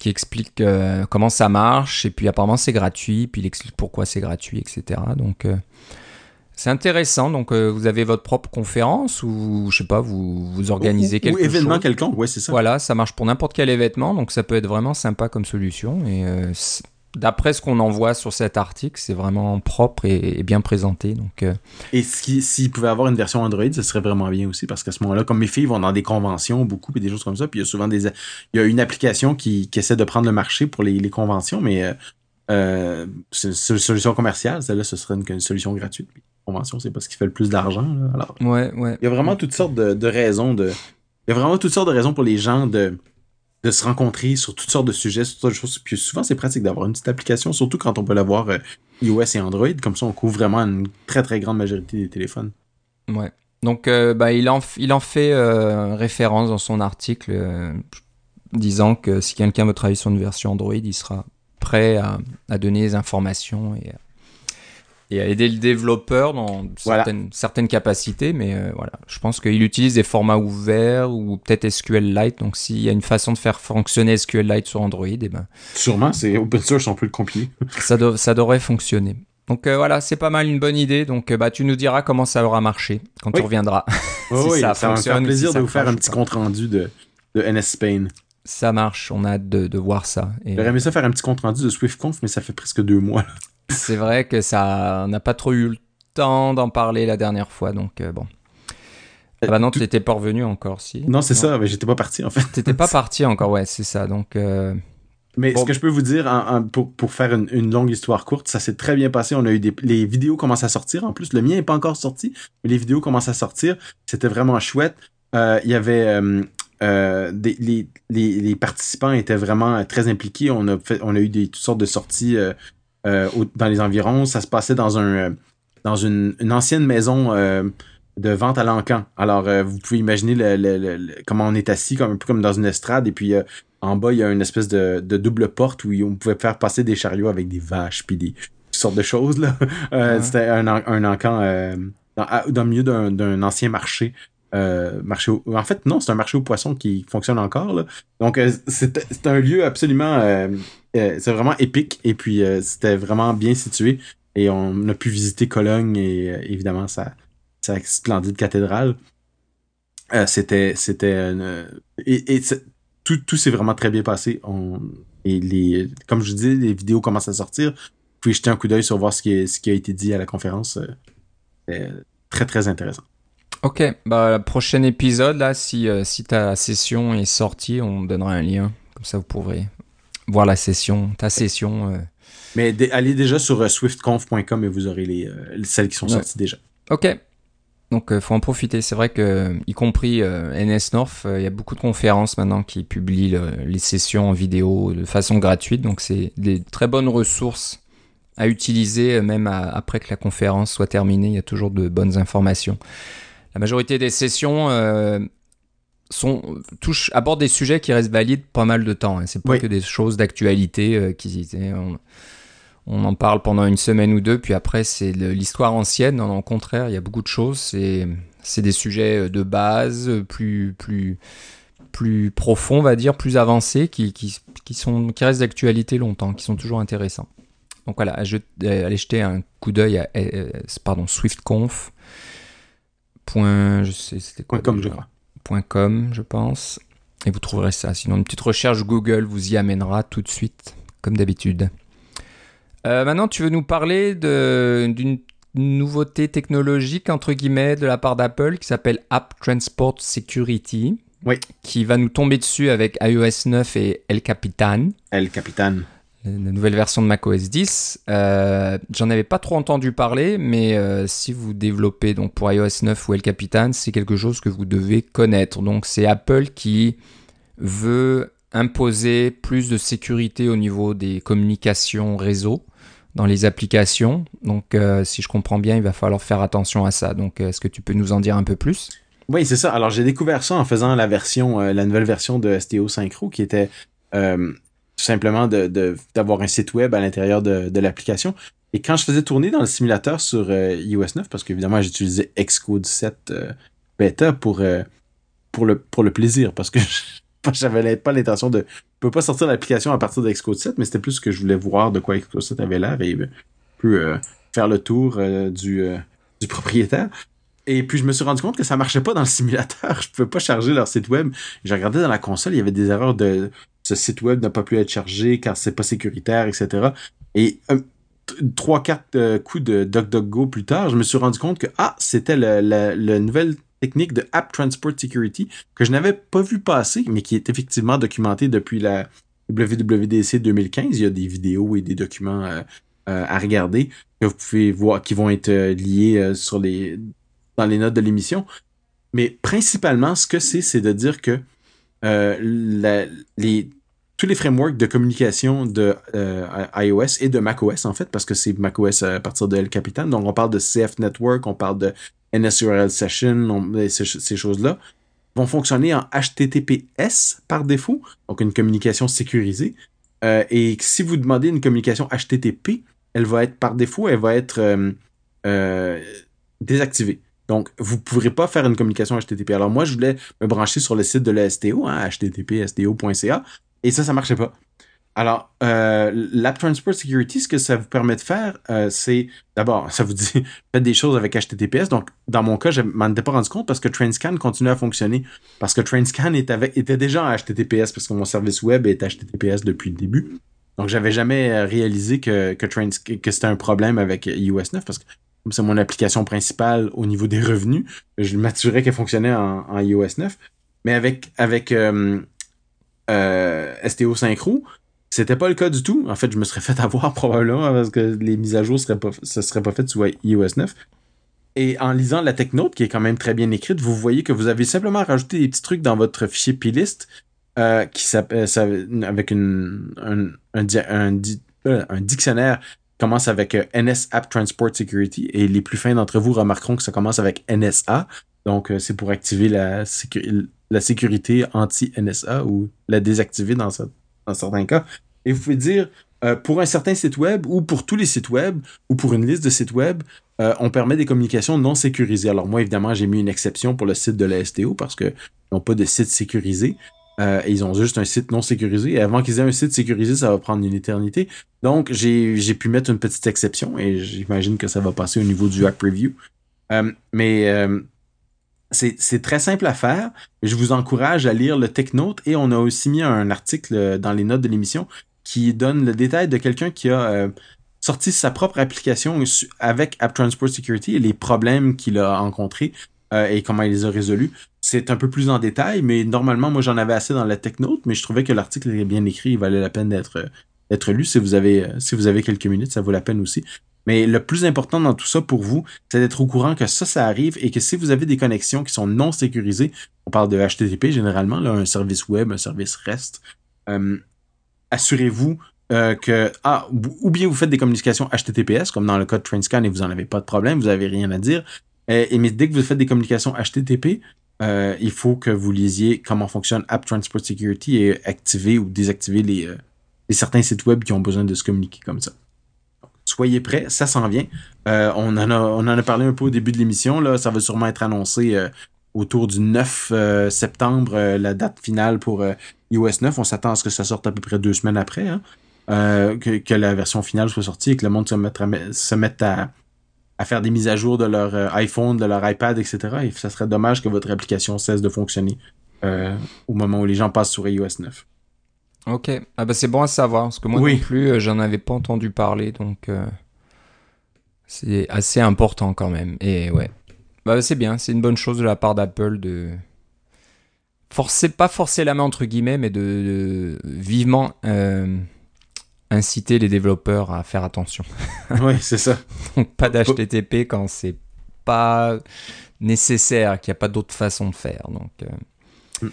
qui explique comment ça marche et puis apparemment c'est gratuit, puis il explique pourquoi c'est gratuit, etc. Donc c'est intéressant. Donc, euh, vous avez votre propre conférence ou, je sais pas, vous, vous organisez quelque chose. Ou événement quelconque, ouais, c'est ça. Voilà, ça marche pour n'importe quel événement. Donc, ça peut être vraiment sympa comme solution. Et euh, d'après ce qu'on en voit sur cet article, c'est vraiment propre et, bien présenté. Donc, euh, Et s'il pouvait avoir une version Android, ce serait vraiment bien aussi. Parce qu'à ce moment-là, comme mes filles vont dans des conventions beaucoup et des choses comme ça, puis il y a souvent des. Il y a une application qui, qui essaie de prendre le marché pour les, les conventions, mais. c'est une solution commerciale, celle-là, ce serait une solution gratuite convention, c'est parce qu'il fait le plus d'argent. Alors, ouais, ouais. Il y a vraiment toutes sortes de, raisons de. Il y a vraiment toutes sortes de raisons pour les gens de, de se rencontrer sur toutes sortes de sujets, sur toutes sortes de choses. Puis souvent, c'est pratique d'avoir une petite application, surtout quand on peut l'avoir euh, iOS et Android. Comme ça, on couvre vraiment une très très grande majorité des téléphones. Ouais. Donc, euh, bah, il, en, fait euh, référence dans son article, disant que si quelqu'un veut travailler sur une version Android, il sera prêt à, à donner les informations et et à aider le développeur dans certaines, capacités. Mais euh, voilà, je pense qu'il utilise des formats ouverts ou peut-être SQLite. Donc s'il y a une façon de faire fonctionner SQLite sur Android, et eh ben, sûrement, c'est open source, on peut le compiler. ça, ça devrait fonctionner. Donc euh, voilà, c'est pas mal une bonne idée. Donc euh, bah tu nous diras comment ça aura marché quand tu reviendras. oui, ça, ça un plaisir de vous faire un petit compte rendu de, de NS Spain. Ça marche, on a hâte de, voir ça. J'aurais aimé ça faire un petit compte rendu de SwiftConf, mais ça fait presque deux mois. C'est vrai que ça, n'a pas trop eu le temps d'en parler la dernière fois, donc euh, bon. Ah bah non, tu n'étais pas revenu encore, si. Non, c'est ça, mais j'étais pas parti en fait. T'étais pas parti encore, ouais, c'est ça. Donc. Euh, mais ce que je peux vous dire, pour, faire une, longue histoire courte, ça s'est très bien passé. On a eu des, les vidéos commencent à sortir. En plus, le mien n'est pas encore sorti, mais les vidéos commencent à sortir. C'était vraiment chouette. Euh, il y avait des, les, participants étaient vraiment très impliqués. On a fait, on a eu des toutes sortes de sorties euh, dans les environs. Ça se passait dans un euh, dans une, ancienne maison euh, de vente à l'encan. Alors, vous pouvez imaginer le, comment on est assis, comme un peu comme dans une estrade, et puis en bas, il y a une espèce de, double porte où on pouvait faire passer des chariots avec des vaches, puis des sortes de choses. là. C'était un, un encan dans, dans, le milieu d'un ancien marché. marché en fait, non, c'est un marché aux poissons qui fonctionne encore. Là. Donc, c'est un lieu absolument euh, c'est vraiment épique et puis euh, c'était vraiment bien situé et on a pu visiter Cologne et euh, évidemment sa, splendide cathédrale. c'était c'était et, tout, tout s'est vraiment très bien passé. On, et les comme je dis, les vidéos commencent à sortir. Pouvez jeter un coup d'œil sur voir ce qui, ce qui a été dit à la conférence. C'est très très intéressant. Ok, bah prochain épisode là, si si ta session est sortie, on donnera un lien. Comme ça, vous pourrez voir la session, ta session. Euh. Mais allez déjà sur euh, swiftconf.com et vous aurez les, euh, celles qui sont sorties déjà. Ok. Donc, il faut en profiter. C'est vrai que, y compris NS North, il y a beaucoup de conférences maintenant qui publient les sessions en vidéo de façon gratuite. Donc, c'est des très bonnes ressources à utiliser, même après que la conférence soit terminée. Il y a toujours de bonnes informations. La majorité des sessions sont, touche, aborde des sujets qui restent valides pas mal de temps. Hein. C'est pas que des choses d'actualité euh, qui on, on, en parle pendant une semaine ou deux, puis après c'est l'histoire ancienne. Non, au contraire, il y a beaucoup de choses. C'est, c'est des sujets euh, de base, plus, plus, plus profonds, on va dire, plus avancés, qui, qui, qui sont, qui restent d'actualité longtemps, qui sont toujours intéressants. Donc voilà, je, allez jeter un coup d'œil à, pardon, SwiftConf. Point, je sais, c'était quoi comme je crois .com, je pense. Et vous trouverez ça. Sinon, une petite recherche Google vous y amènera tout de suite, comme d'habitude. Euh, maintenant, tu veux nous parler d'une nouveauté technologique, entre guillemets, de la part d'Apple qui s'appelle App Transport Security. Oui. Qui va nous tomber dessus avec iOS 9 et El Capitan. El Capitan la nouvelle version de macOS 10. Euh, J'en avais pas trop entendu parler, mais euh, si vous développez donc pour iOS 9 ou El Capitan, c'est quelque chose que vous devez connaître. Donc c'est Apple qui veut imposer plus de sécurité au niveau des communications réseau dans les applications. Donc euh, si je comprends bien, il va falloir faire attention à ça. Donc est-ce que tu peux nous en dire un peu plus? Oui, c'est ça. Alors, j'ai découvert ça en faisant la version, la nouvelle version de STO Synchro qui était simplement d'avoir un site web à l'intérieur de, l'application. Et quand je faisais tourner dans le simulateur sur euh, iOS 9, parce qu'évidemment j'utilisais Xcode 7 euh, bêta pour, pour, le, pour le plaisir, parce que j'avais pas l'intention de... Je peux pas sortir l'application à partir d'Xcode 7, mais c'était plus que je voulais voir de quoi Xcode 7 avait l'air et plus faire le tour du, du propriétaire. Et puis je me suis rendu compte que ça marchait pas dans le simulateur. Je pouvais pas charger leur site web. J'ai regardé dans la console, il y avait des erreurs de ce site web n'a pas pu être chargé car c'est pas sécuritaire, etc. Et euh, trois, quatre euh, coups de DuckDuckGo plus tard, je me suis rendu compte que ah, c'était la, nouvelle technique de App Transport Security que je n'avais pas vu passer, mais qui est effectivement documentée depuis la WWDC 2015. Il y a des vidéos et des documents euh, à regarder que vous pouvez voir qui vont être liés sur les dans les notes de l'émission. Mais principalement, ce que c'est, c'est de dire que euh, tous les frameworks de communication de euh, iOS et de macOS, en fait, parce que c'est macOS à partir de El Capitan. Donc, on parle de CF Network, on parle de NSURL Session, ces, choses-là, vont fonctionner en HTTPS par défaut, donc une communication sécurisée. Euh, et si vous demandez une communication HTTP, elle va être par défaut, elle va être désactivée. Donc, vous ne pourrez pas faire une communication HTTP. Alors, moi, je voulais me brancher sur le site de la STO, hein, et ça, ça ne marchait pas. Alors, euh, l'App Transport Security, ce que ça vous permet de faire, euh, c'est d'abord, ça vous dit faites des choses avec HTTPS. Donc, dans mon cas, je m'en étais pas rendu compte parce que TrainScan continue à fonctionner. Parce que TrainScan était déjà en HTTPS parce que mon service web est HTTPS depuis le début. Donc, j'avais jamais euh, réalisé que, que, c'était un problème avec iOS 9 parce que c'est mon application principale au niveau des revenus, je m'assurais qu'elle fonctionnait en, iOS 9. Mais avec, avec euh, euh, STO Synchro, c'était pas le cas du tout. En fait, je me serais fait avoir probablement parce que les mises à jour seraient pas, se seraient pas faites sous iOS 9. Et en lisant la TechNote, qui est quand même très bien écrite, vous voyez que vous avez simplement rajouté des petits trucs dans votre fichier plist euh, qui s'appelle avec un, un, un, dictionnaire commence avec euh, NS App Transport Security et les plus fins d'entre vous remarqueront que ça commence avec NSA. Donc, euh, c'est pour activer la, la sécurité anti-NSA ou la désactiver dans, certains cas. Et vous pouvez dire, euh, pour un certain site web ou pour tous les sites web ou pour une liste de sites web, on permet des communications non sécurisées. Alors moi, évidemment, j'ai mis une exception pour le site de la STO parce qu'ils n'ont pas de site sécurisé. Euh, ils ont juste un site non sécurisé. Et avant qu'ils aient un site sécurisé, ça va prendre une éternité. Donc, j'ai pu mettre une petite exception et j'imagine que ça va passer au niveau du hack preview. Euh, mais euh, c'est très simple à faire. Je vous encourage à lire le TechNote et on a aussi mis un article dans les notes de l'émission qui donne le détail de quelqu'un qui a sorti sa propre application avec App Transport Security et les problèmes qu'il a rencontrés et comment il les a résolus c'est un peu plus en détail, mais normalement, moi, j'en avais assez dans la TechNote, mais je trouvais que l'article était bien écrit, il valait la peine d'être d'être lu. Si vous avez si vous avez quelques minutes, ça vaut la peine aussi. Mais le plus important dans tout ça pour vous, c'est d'être au courant que ça, ça arrive et que si vous avez des connexions qui sont non sécurisées, on parle de HTTP généralement, un service web, un service REST, euh, assurez-vous euh, que, ah, ou bien vous faites des communications HTTPS, comme dans le cas de TrainScan et vous n'en avez pas de problème, vous n'avez rien à dire. Et, et, mais dès que vous faites des communications HTTP, euh, il faut que vous lisiez comment fonctionne App Transport Security et activer ou désactiver les, euh, certains sites web qui ont besoin de se communiquer comme ça. soyez prêts, ça s'en vient. Euh, on, en a, on en a parlé un peu au début de l'émission. Là, ça va sûrement être annoncé autour du 9 septembre, la date finale pour iOS 9. On s'attend à ce que ça sorte à peu près deux semaines après. Hein. que, la version finale soit sortie et que le monde se mette à, à faire des mises à jour de leur euh, iPhone, de leur iPad, etc. Et ça serait dommage que votre application cesse de fonctionner euh, au moment où les gens passent sur iOS 9. Ok, ah bah c'est bon à savoir, parce que moi non plus, euh, j'en avais pas entendu parler, donc c'est assez important quand même. Et ouais, bah c'est bien, c'est une bonne chose de la part d'Apple de forcer, pas forcer la main entre guillemets, mais de, vivement inciter les développeurs à faire attention. oui, c'est ça. Donc pas d'HTTP quand c'est pas nécessaire, qu'il n'y a pas d'autre façon de faire. Donc euh, mm.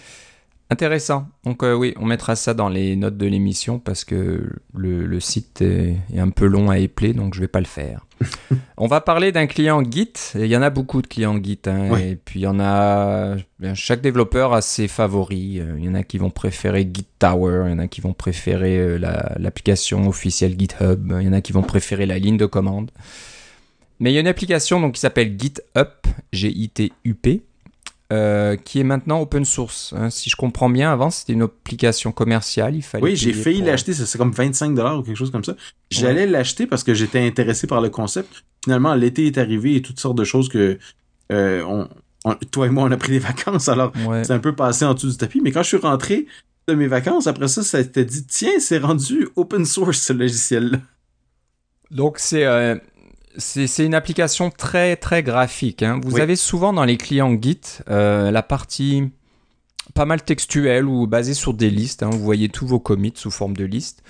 Intéressant. Donc euh, oui, on mettra ça dans les notes de l'émission parce que le, site est, un peu long à épeler, donc je vais pas le faire. On va parler d'un client Git. Il y en a beaucoup de clients Git. Hein, et puis il y en a. Chaque développeur a ses favoris. Euh, il y en a qui vont préférer Git Tower. Il y en a qui vont préférer euh, l'application officielle GitHub. Il y en a qui vont préférer la ligne de commande. Mais il y a une application donc, qui s'appelle GitHub, G-I-T-U-P, euh, qui est maintenant open source. Hein. Si je comprends bien, avant c'était une application commerciale, il fallait. Oui, j'ai failli l'acheter, c'est comme 25 dollars ou quelque chose comme ça. J'allais l'acheter parce que j'étais intéressé par le concept. Finalement, l'été est arrivé et toutes sortes de choses que euh, on, toi et moi on a pris des vacances, alors c'est un peu passé en dessous du tapis. Mais quand je suis rentré de mes vacances, après ça, ça s'était dit tiens, c'est rendu open source ce logiciel-là. Donc c'est euh, c'est une application très très graphique. Hein. Vous avez souvent dans les clients Git euh, la partie pas mal textuelle ou basée sur des listes. Hein. Vous voyez tous vos commits sous forme de liste.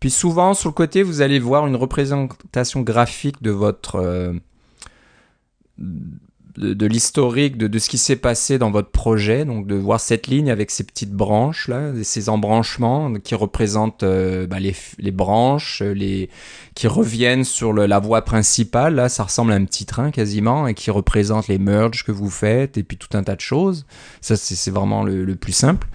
Puis souvent sur le côté vous allez voir une représentation graphique de votre euh, de, l'historique de, ce qui s'est passé dans votre projet, donc de voir cette ligne avec ces petites branches là, ces embranchements qui représentent euh, bah, les, les, branches, les qui reviennent sur la voie principale. Là, ça ressemble à un petit train quasiment et qui représente les merges que vous faites et puis tout un tas de choses. Ça, c'est vraiment le, plus simple.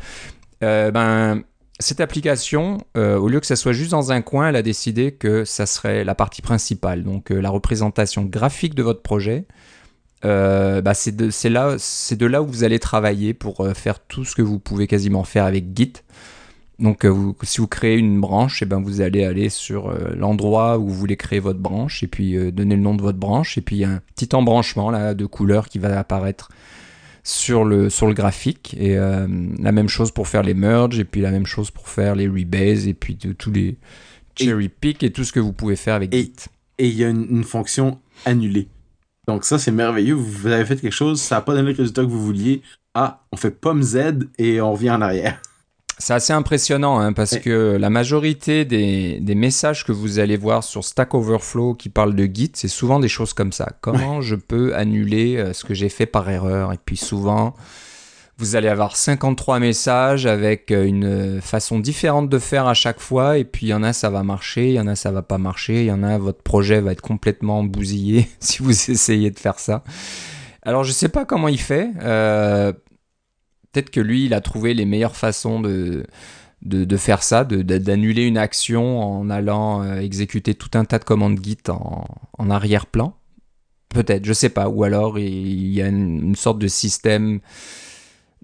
Euh, ben cette application, euh, au lieu que ça soit juste dans un coin, elle a décidé que ça serait la partie principale, donc la représentation graphique de votre projet, euh, bah c'est de, là, c'est de là où vous allez travailler pour euh, faire tout ce que vous pouvez quasiment faire avec Git. Donc, euh, si vous créez une branche, et eh ben vous allez aller sur l'endroit où vous voulez créer votre branche et puis donner le nom de votre branche. Et puis, il y a un petit embranchement là, de couleur qui va apparaître sur le, sur le graphique. Et la même chose pour faire les merges et puis la même chose pour faire les rebase et puis de, tous les cherry pick et tout ce que vous pouvez faire avec Git. Et il y a une fonction annulée. Donc ça, c'est merveilleux. Vous avez fait quelque chose, ça n'a pas donné le résultat que vous vouliez. Ah, on fait pomme Z et on revient en arrière. C'est assez impressionnant hein, parce que la majorité des, des, messages que vous allez voir sur Stack Overflow qui parlent de Git, c'est souvent des choses comme ça. Comment je peux annuler euh, ce que j'ai fait par erreur? Et puis souvent, vous allez avoir 53 messages avec euh, une façon différente de faire à chaque fois. Et puis il y en a ça va marcher, il y en a ça va pas marcher, il y en a votre projet va être complètement bousillé si vous essayez de faire ça. Alors je sais pas comment il fait. Euh, peut-être que lui il a trouvé les meilleures façons de de, faire ça, d'annuler une action en allant euh, exécuter tout un tas de commandes Git en, en arrière-plan. Peut-être, je sais pas. Ou alors il y a une sorte de système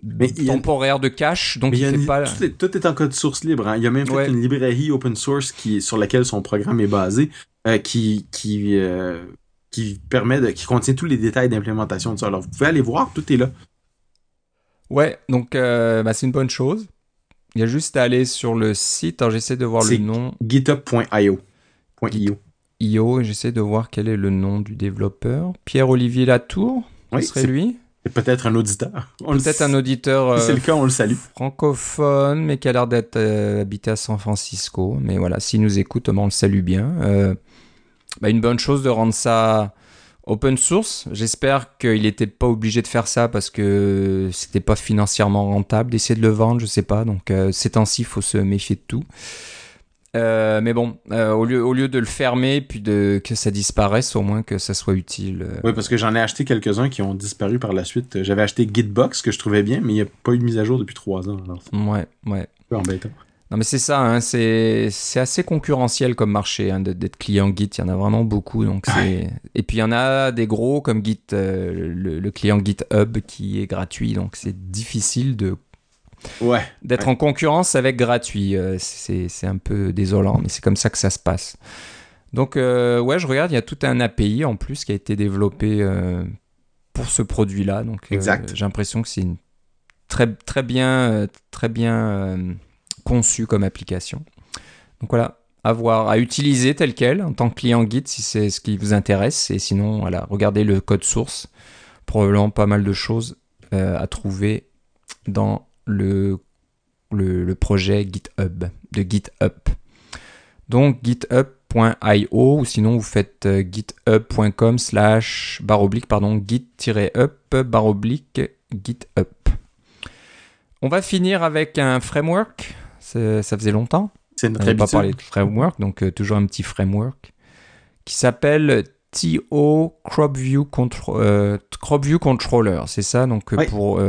mais temporaire de cache, donc il, pas... tout, est, en code source libre. Hein. Il y a même fait une librairie open source qui, sur laquelle son programme est basé, euh, qui, qui, euh, qui permet de, qui contient tous les détails d'implémentation de ça. Alors vous pouvez aller voir, tout est là. Ouais, donc euh, bah, c'est une bonne chose. Il y a juste à aller sur le site. Alors j'essaie de voir le nom. github.io. .io. j'essaie de voir quel est le nom du développeur. Pierre-Olivier Latour, oui, serait lui? Peut-être un auditeur. Peut-être un auditeur. c'est le cas, on le salue. Francophone, mais qui a l'air d'être euh, habité à San Francisco. Mais voilà, s'il nous écoute, on le salue bien. Euh, bah, une bonne chose de rendre ça open source. J'espère qu'il n'était pas obligé de faire ça parce que c'était pas financièrement rentable d'essayer de le vendre, je sais pas. Donc euh, ces temps-ci, il faut se méfier de tout. Euh, mais bon, euh, au, lieu, au lieu de le fermer puis de que ça disparaisse, au moins que ça soit utile. Euh. Oui, parce que j'en ai acheté quelques-uns qui ont disparu par la suite. J'avais acheté Gitbox que je trouvais bien, mais il n'y a pas eu de mise à jour depuis trois ans. Alors ouais, ouais. Un peu embêtant. Non, mais c'est ça, hein, c'est assez concurrentiel comme marché hein, d'être client Git. Il y en a vraiment beaucoup. Donc Et puis il y en a des gros comme Git, le, le, client GitHub qui est gratuit. Donc c'est difficile de Ouais. D'être en concurrence avec gratuit. Euh, c'est un peu désolant, mais c'est comme ça que ça se passe. Donc, euh, ouais, je regarde, il y a tout un API en plus qui a été développé euh, pour ce produit-là. Donc, j'ai l'impression que c'est une très, très bien, très bien conçu comme application. Donc voilà, à voir, à utiliser tel quel en tant que client guide si c'est ce qui vous intéresse. Et sinon, voilà, regardez le code source. Probablement pas mal de choses à trouver dans le, le, projet GitHub, de GitHub. Donc github.io ou sinon vous faites euh, github.com slash baroblique pardon git-up baroblique github. On va finir avec un framework. Ça faisait longtemps. C'est notre pas parlé de framework, donc euh, toujours un petit framework qui s'appelle TO CropView, euh, CropView Controller. C'est ça, donc pour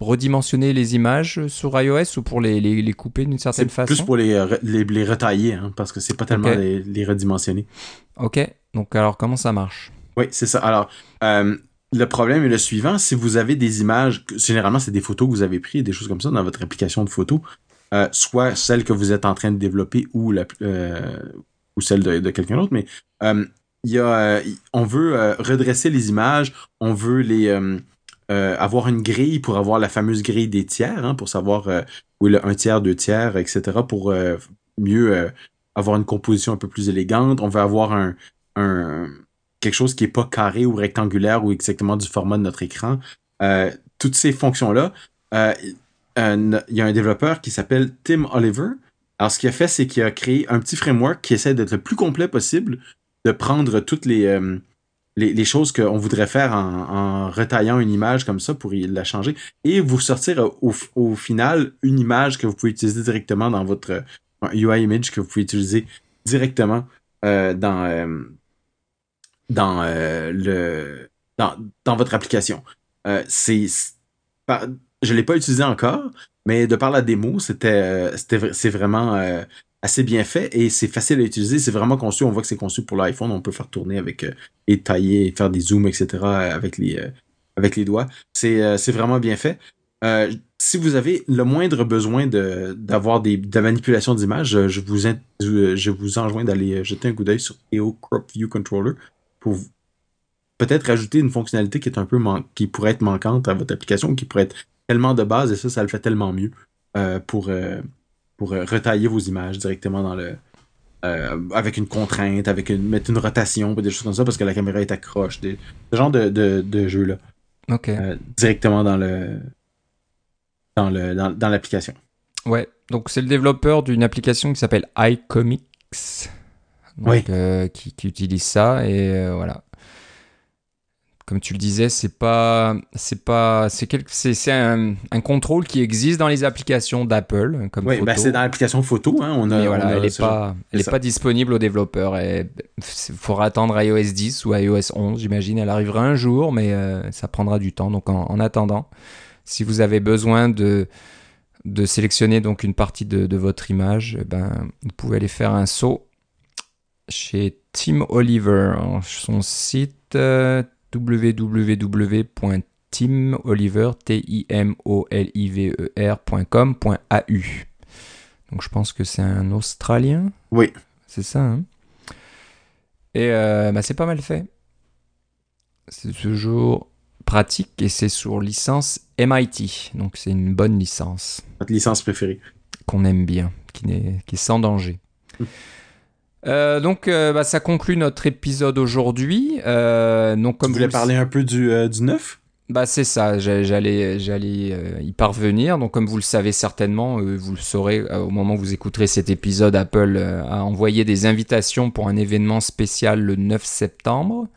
redimensionner les images sur iOS ou pour les, les, couper d'une certaine façon Plus pour les, les, les retailler, hein, parce que c'est pas tellement les, redimensionner. Ok, donc alors comment ça marche Oui, c'est ça. Alors, euh, le problème est le suivant. Si vous avez des images, généralement, c'est des photos que vous avez prises, des choses comme ça dans votre application de photos, euh, soit celle que vous êtes en train de développer ou, la, euh, ou celle de, quelqu'un d'autre, mais il y a, on veut redresser les images, on veut les avoir une grille pour avoir la fameuse grille des tiers, hein, pour savoir où le un tiers, deux tiers, etc., pour mieux avoir une composition un peu plus élégante. On veut avoir un, quelque chose qui est pas carré ou rectangulaire ou exactement du format de notre écran. toutes ces fonctions-là, il y a un développeur qui s'appelle Tim Oliver. Alors, ce qu'il a fait, c'est qu'il a créé un petit framework qui essaie d'être le plus complet possible, de prendre toutes les, euh, les, choses qu'on voudrait faire en, retaillant une image comme ça pour la changer et vous sortir au, final une image que vous pouvez utiliser directement dans votre UI image que vous pouvez utiliser directement euh, dans, euh, dans, votre application. c'est je l'ai pas utilisé encore, mais de par la démo, c'était, euh, c'était c'est vraiment euh, assez bien fait et c'est facile à utiliser. C'est vraiment conçu. On voit que c'est conçu pour l'iPhone. On peut faire tourner avec euh, et tailler, faire des zooms, etc. avec les avec les doigts. C'est, c'est vraiment bien fait. si vous avez le moindre besoin d'avoir des, de manipulation d'images, je vous, je vous enjoins d'aller jeter un coup d'œil sur EO Crop View Controller pour peut-être ajouter une fonctionnalité qui est un peu qui pourrait être manquante à votre application, qui pourrait être tellement de base et ça, ça le fait tellement mieux euh, pour, euh, pour euh, retailler vos images directement dans le. avec une contrainte, avec une, mettre une rotation, des choses comme ça, parce que la caméra est accroche. Des, ce genre de, de, jeu-là. OK. directement dans le. Dans le dans, l'application. Ouais, donc c'est le développeur d'une application qui s'appelle iComics. Donc, qui, qui, utilise ça et voilà comme tu le disais, c'est pas, c'est pas, c'est c'est un, un, contrôle qui existe dans les applications d'Apple, comme oui, ben c'est dans l'application photo, hein, on a, voilà, elle n'est pas, elle est pas disponible aux développeurs. Il faudra attendre iOS 10 ou iOS 11, j'imagine. Elle arrivera un jour, mais euh, ça prendra du temps. Donc, en, attendant, si vous avez besoin de de sélectionner donc une partie de, de votre image, eh ben, vous pouvez aller faire un saut chez Tim Oliver, son site. Euh, www.timoliver.com.au. Donc je pense que c'est un Australien. Oui. C'est ça. Hein et euh, bah, c'est pas mal fait. C'est toujours pratique et c'est sur licence MIT. Donc c'est une bonne licence. Votre licence préférée. Qu'on aime bien, qui, est, qui est sans danger. Euh, donc, euh, bah, ça conclut notre épisode aujourd'hui. Euh, donc, comme tu voulais parler un peu du, du neuf? Bah c'est ça, j'allais j'allais y parvenir. Donc comme vous le savez certainement, vous le saurez au moment où vous écouterez cet épisode, Apple a envoyé des invitations pour un événement spécial le 9 septembre.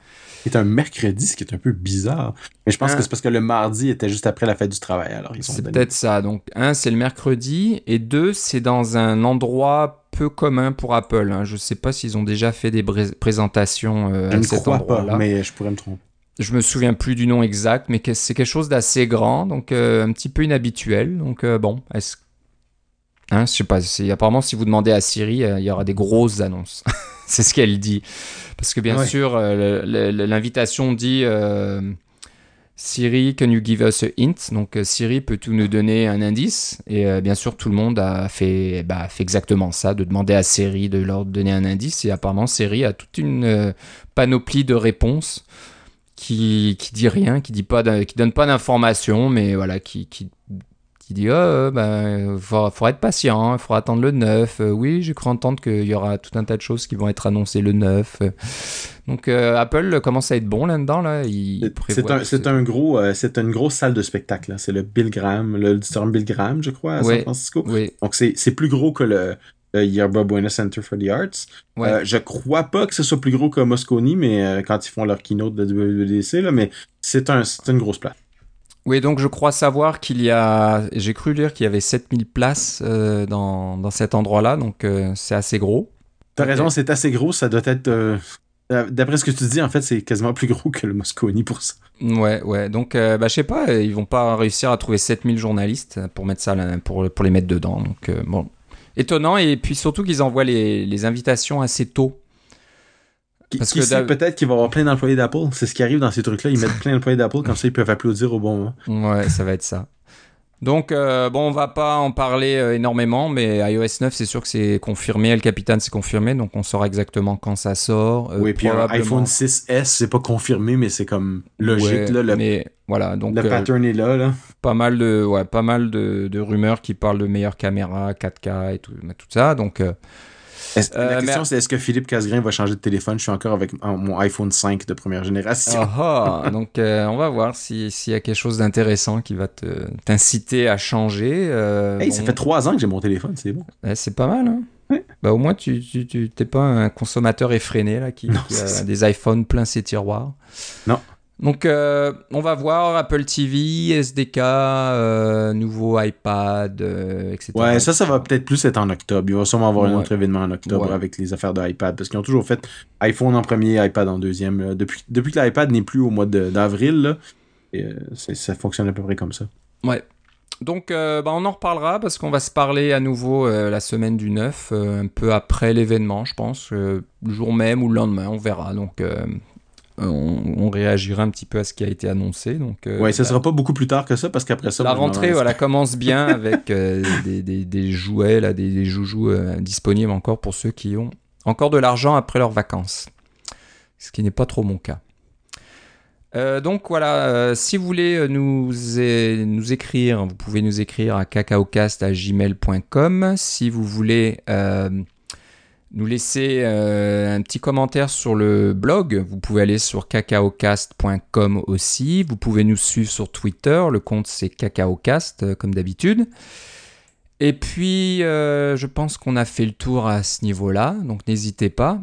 C'est un mercredi, ce qui est un peu bizarre. Mais je pense que c'est parce que le mardi était juste après la fête du travail. Alors C'est peut-être ça. Donc un, c'est le mercredi, et deux, c'est dans un endroit peu commun pour Apple. Hein. Je ne sais pas s'ils ont déjà fait des présentations euh, à cet endroit-là. mais je pourrais me tromper. Je me souviens plus du nom exact, mais c'est quelque chose d'assez grand, donc euh, un petit peu inhabituel. Donc euh, bon, est-ce Hein, je sais pas, apparemment si vous demandez à Siri, il y aura des grosses annonces. c'est ce qu'elle dit. Parce que bien sûr, l'invitation dit Siri, can you give us a hint? Donc euh, Siri peut tout nous donner un indice? Et euh, bien sûr tout le monde a fait, bah, fait exactement ça, de demander à Siri de leur donner un indice. Et apparemment Siri a toute une euh, panoplie de réponses qui qui dit rien, qui dit pas, qui donne pas d'informations, mais voilà, qui, qui qui dit oh, ben, faudra, être patient, il hein, faudra attendre le 9. Euh, oui, j'ai cru entendre qu'il y aura tout un tas de choses qui vont être annoncées le 9. Donc euh, Apple commence à être bon là-dedans. Là. C'est un, gros, c'est une grosse salle de spectacle. C'est le Bill Graham, le Bill Graham, je crois, à San Francisco. Donc c'est plus gros que le, Yerba Buena Center for the Arts. je crois pas que ce soit plus gros que Moscone, mais quand ils font leur keynote de WWDC, là, mais c'est un, une grosse place. Oui, donc je crois savoir qu'il y a, j'ai cru lire qu'il y avait 7000 places euh, dans, dans, cet endroit-là, donc euh, c'est assez gros. T'as raison, c'est assez gros, ça doit être... Euh, d'après ce que tu dis, en fait, c'est quasiment plus gros que le Moscone pour ça. Ouais, ouais, donc bah, je sais pas, ils vont pas réussir à trouver 7000 journalistes pour mettre ça, pour, pour les mettre dedans, donc bon. Étonnant, et puis surtout qu'ils envoient les, les invitations assez tôt. Qui, qui sait, peut-être qu'il va y avoir plein d'employés d'Apple. C'est ce qui arrive dans ces trucs-là. Ils mettent plein d'employés d'Apple, comme ça ils peuvent applaudir au bon moment. Ouais, ça va être ça. Donc, euh, bon, on va pas en parler euh, énormément, mais iOS 9, c'est sûr que c'est confirmé. El Capitan, c'est confirmé, donc on saura exactement quand ça sort. Euh, oui, puis un iPhone 6S, c'est pas confirmé, mais c'est comme logique. là, le, mais voilà, donc, le pattern est là, là. Pas mal, de, ouais, pas mal de, de rumeurs qui parlent de meilleure caméra, 4K et tout, tout ça. Donc, la euh, question, c'est est-ce que Philippe Casgrain va changer de téléphone? Je suis encore avec mon iPhone 5 de première génération. Ah, ah. donc, euh, on va voir s'il y a quelque chose d'intéressant qui va t'inciter à changer. Euh, hey, ça fait trois ans que j'ai mon téléphone, c'est bon. c'est pas mal, hein Bah, au moins, tu n'es pas un consommateur effréné là, qui, qui a des iPhones plein ses tiroirs. Non. Donc, euh, on va voir Apple TV, SDK, euh, nouveau iPad, euh, etc. Ouais, ça, ça va peut-être plus être en octobre. Il va sûrement avoir un autre événement en octobre avec les affaires de iPad parce qu'ils ont toujours fait iPhone en premier, iPad en deuxième. Depuis, depuis que l'iPad n'est plus au mois d'avril, ça fonctionne à peu près comme ça. Ouais. Donc, bah, on en reparlera parce qu'on va se parler à nouveau la semaine du 9, un peu après l'événement, je pense, le jour même ou le lendemain, on verra. Donc, on, réagira un petit peu à ce qui a été annoncé. Donc, euh, ouais, ça sera pas beaucoup plus tard que ça parce qu'après ça. La rentrée, voilà, commence bien avec euh, des, jouets, là, des, joujoux euh, disponibles encore pour ceux qui ont encore de l'argent après leurs vacances. Ce qui n'est pas trop mon cas. donc voilà, si vous voulez nous, nous écrire, vous pouvez nous écrire à cacaocast.gmail.com. Si vous voulez nous laisser euh, un petit commentaire sur le blog. Vous pouvez aller sur cacaocast.com aussi. Vous pouvez nous suivre sur Twitter. Le compte c'est cacaocast euh, comme d'habitude. Et puis, euh, je pense qu'on a fait le tour à ce niveau-là, donc n'hésitez pas.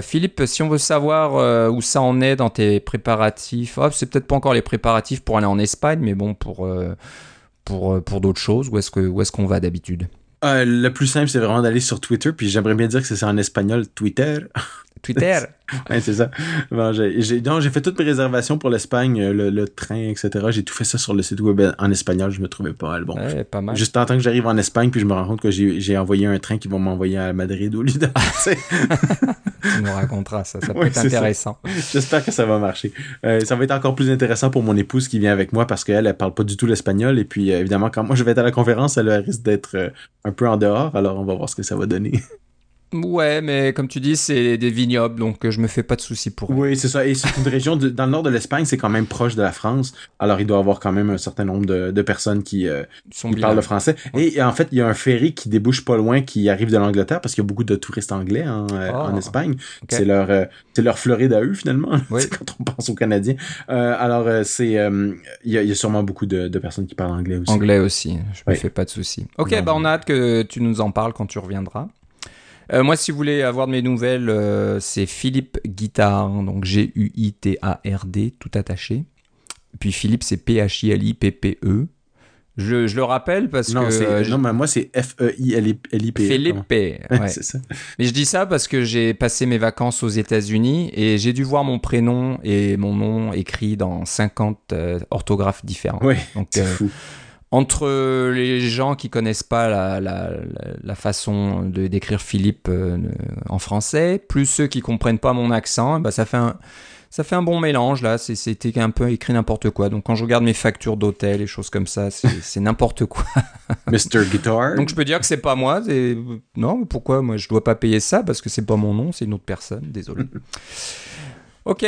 Philippe, si on veut savoir où ça en est dans tes préparatifs, oh, c'est peut-être pas encore les préparatifs pour aller en Espagne, mais bon, pour, d'autres choses, où est-ce qu'on va d'habitude? Euh, le plus simple, c'est vraiment d'aller sur Twitter, puis j'aimerais bien dire que c'est en espagnol Twitter. Twitter. ouais, c'est ça. Bon, j'ai, j'ai fait toutes mes réservations pour l'Espagne, euh, le, train, etc. J'ai tout fait ça sur le site web en espagnol. Je me trouvais pas mal. Bon, pas mal. Juste en temps que j'arrive en Espagne, puis je me rends compte que j'ai, envoyé un train qui va m'envoyer à Madrid au lieu de tu nous raconteras ça. Ça peut être intéressant. J'espère que ça va marcher. Euh, ça va être encore plus intéressant pour mon épouse qui vient avec moi parce qu'elle, elle parle pas du tout l'espagnol. Et puis, euh, évidemment, quand moi je vais être à la conférence, elle risque d'être un peu en dehors. Alors, on va voir ce que ça va donner. Ouais, mais comme tu dis, c'est des vignobles, donc euh, je me fais pas de soucis pour. Oui, c'est ça. Et c'est une région dans le nord de l'Espagne, c'est quand même proche de la France. Alors il doit y avoir quand même un certain nombre de, personnes qui, euh, parlent le français. Et, en fait, il y a un ferry qui débouche pas loin, qui arrive de l'Angleterre, parce qu'il y a beaucoup de touristes anglais hein, euh, en ah, Espagne. C'est leur, c'est leur Floride à eux finalement. quand on pense aux Canadiens. alors c'est, il y, a, sûrement beaucoup de, personnes qui parlent anglais aussi. Anglais aussi. Je me fais pas de soucis. Ok, bah on a hâte que tu nous en parles quand tu reviendras. Euh, moi, si vous voulez avoir de mes nouvelles, euh, c'est Philippe Guitard, donc G-U-I-T-A-R-D, tout attaché. puis Philippe, c'est P-H-I-L-I-P-P-E. Je, je, le rappelle parce que. Euh, non, mais moi, c'est F-E-I-L-I-P. E. Philippe, ouais. c'est ça. Mais je dis ça parce que j'ai passé mes vacances aux États-Unis et j'ai dû voir mon prénom et mon nom écrit dans 50 orthographes différentes. Oui, c'est fou entre les gens qui connaissent pas la, la, la façon de d'écrire Philippe euh, en français, plus ceux qui comprennent pas mon accent, bah ça fait un ça fait un bon mélange là. C'était un peu écrit n'importe quoi. Donc quand je regarde mes factures d'hôtel et choses comme ça, c'est n'importe quoi. Mr Guitar? Donc je peux dire que c'est pas moi. Non, pourquoi? Moi je dois pas payer ça parce que c'est pas mon nom, c'est une autre personne. Désolé. Ok,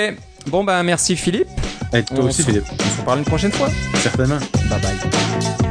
bon bah merci Philippe. Et toi aussi Philippe. On se reparle une prochaine fois. Certainement. Bye bye.